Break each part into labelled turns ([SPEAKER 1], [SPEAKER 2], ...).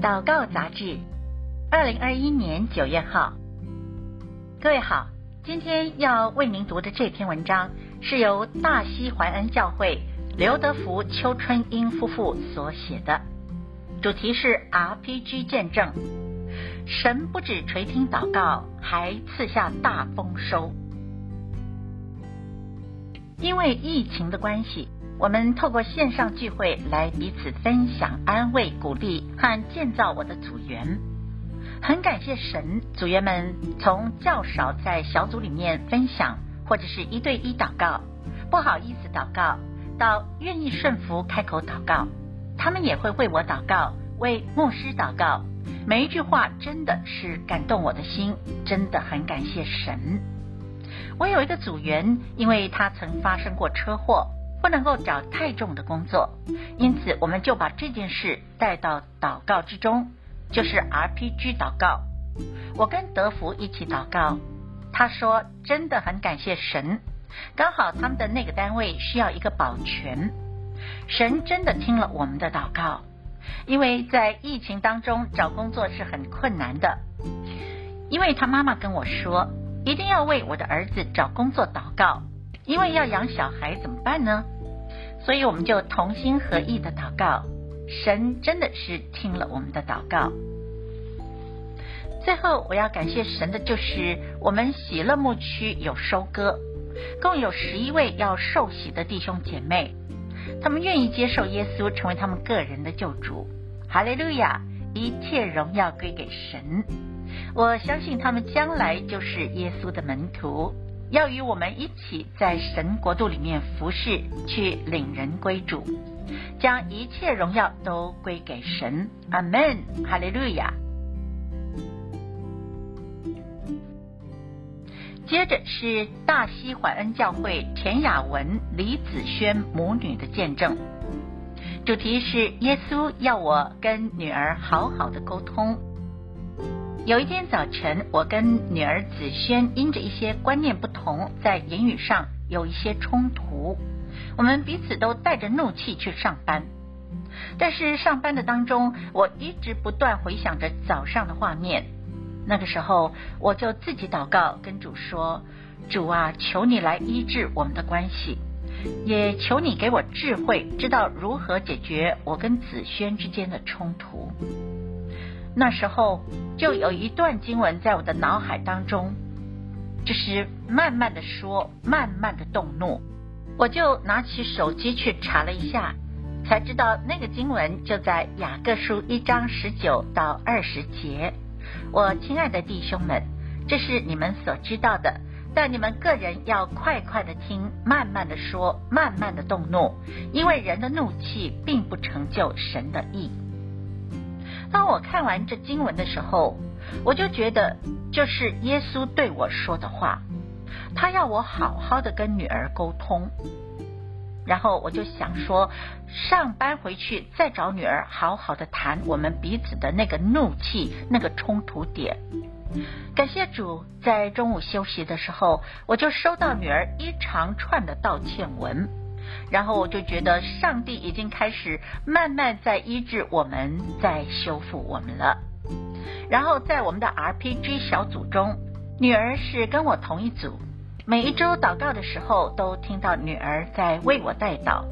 [SPEAKER 1] 祷告杂志，二零二一年九月号。各位好，今天要为您读的这篇文章是由大西怀恩教会刘德福、邱春英夫妇所写的，主题是 RPG 见证。神不止垂听祷告，还赐下大丰收。因为疫情的关系。我们透过线上聚会来彼此分享、安慰、鼓励和建造我的组员。很感谢神，组员们从较少在小组里面分享，或者是一对一祷告，不好意思祷告，到愿意顺服开口祷告。他们也会为我祷告，为牧师祷告。每一句话真的是感动我的心，真的很感谢神。我有一个组员，因为他曾发生过车祸。不能够找太重的工作，因此我们就把这件事带到祷告之中，就是 RPG 祷告。我跟德福一起祷告，他说真的很感谢神，刚好他们的那个单位需要一个保全，神真的听了我们的祷告，因为在疫情当中找工作是很困难的，因为他妈妈跟我说，一定要为我的儿子找工作祷告。因为要养小孩怎么办呢？所以我们就同心合意的祷告，神真的是听了我们的祷告。最后我要感谢神的就是我们喜乐牧区有收割，共有十一位要受洗的弟兄姐妹，他们愿意接受耶稣成为他们个人的救主。哈利路亚！一切荣耀归给神。我相信他们将来就是耶稣的门徒。要与我们一起在神国度里面服侍，去领人归主，将一切荣耀都归给神。阿门，哈利路亚。接着是大西怀恩教会田雅文、李子轩母女的见证，主题是耶稣要我跟女儿好好的沟通。有一天早晨，我跟女儿子萱因着一些观念不同，在言语上有一些冲突。我们彼此都带着怒气去上班，但是上班的当中，我一直不断回想着早上的画面。那个时候，我就自己祷告，跟主说：“主啊，求你来医治我们的关系，也求你给我智慧，知道如何解决我跟子萱之间的冲突。”那时候就有一段经文在我的脑海当中，就是慢慢的说，慢慢的动怒。我就拿起手机去查了一下，才知道那个经文就在雅各书一章十九到二十节。我亲爱的弟兄们，这是你们所知道的，但你们个人要快快的听，慢慢的说，慢慢的动怒，因为人的怒气并不成就神的意。当我看完这经文的时候，我就觉得这是耶稣对我说的话，他要我好好的跟女儿沟通。然后我就想说，上班回去再找女儿好好的谈我们彼此的那个怒气、那个冲突点。感谢主，在中午休息的时候，我就收到女儿一长串的道歉文。然后我就觉得上帝已经开始慢慢在医治我们，在修复我们了。然后在我们的 RPG 小组中，女儿是跟我同一组，每一周祷告的时候都听到女儿在为我代祷。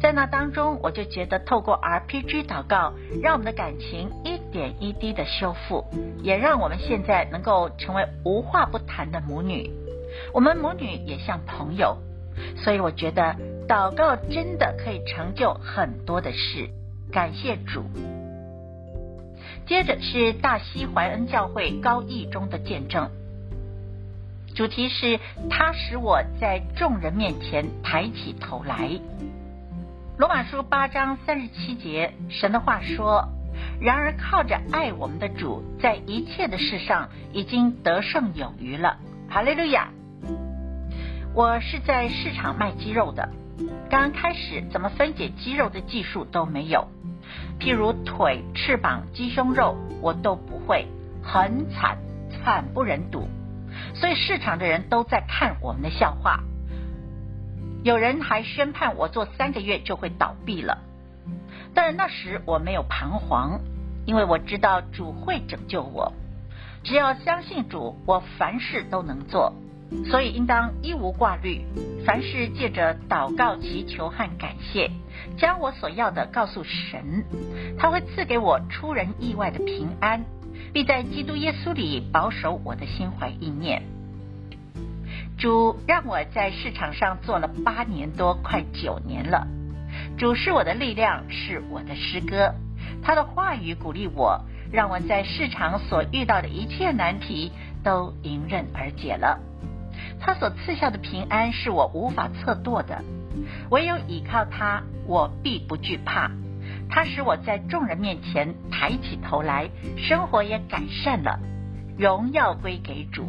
[SPEAKER 1] 在那当中，我就觉得透过 RPG 祷告，让我们的感情一点一滴的修复，也让我们现在能够成为无话不谈的母女。我们母女也像朋友，所以我觉得。祷告真的可以成就很多的事，感谢主。接着是大西怀恩教会高义中的见证，主题是他使我在众人面前抬起头来。罗马书八章三十七节，神的话说：然而靠着爱我们的主，在一切的事上已经得胜有余了。哈利路亚！我是在市场卖鸡肉的。刚开始怎么分解鸡肉的技术都没有，譬如腿、翅膀、鸡胸肉，我都不会，很惨，惨不忍睹。所以市场的人都在看我们的笑话，有人还宣判我做三个月就会倒闭了。但那时我没有彷徨，因为我知道主会拯救我。只要相信主，我凡事都能做。所以应当一无挂虑，凡事借着祷告、祈求和感谢，将我所要的告诉神，他会赐给我出人意外的平安，必在基督耶稣里保守我的心怀意念。主让我在市场上做了八年多，快九年了。主是我的力量，是我的诗歌。他的话语鼓励我，让我在市场所遇到的一切难题都迎刃而解了。他所赐下的平安是我无法测度的，唯有倚靠他，我必不惧怕。他使我在众人面前抬起头来，生活也改善了，荣耀归给主。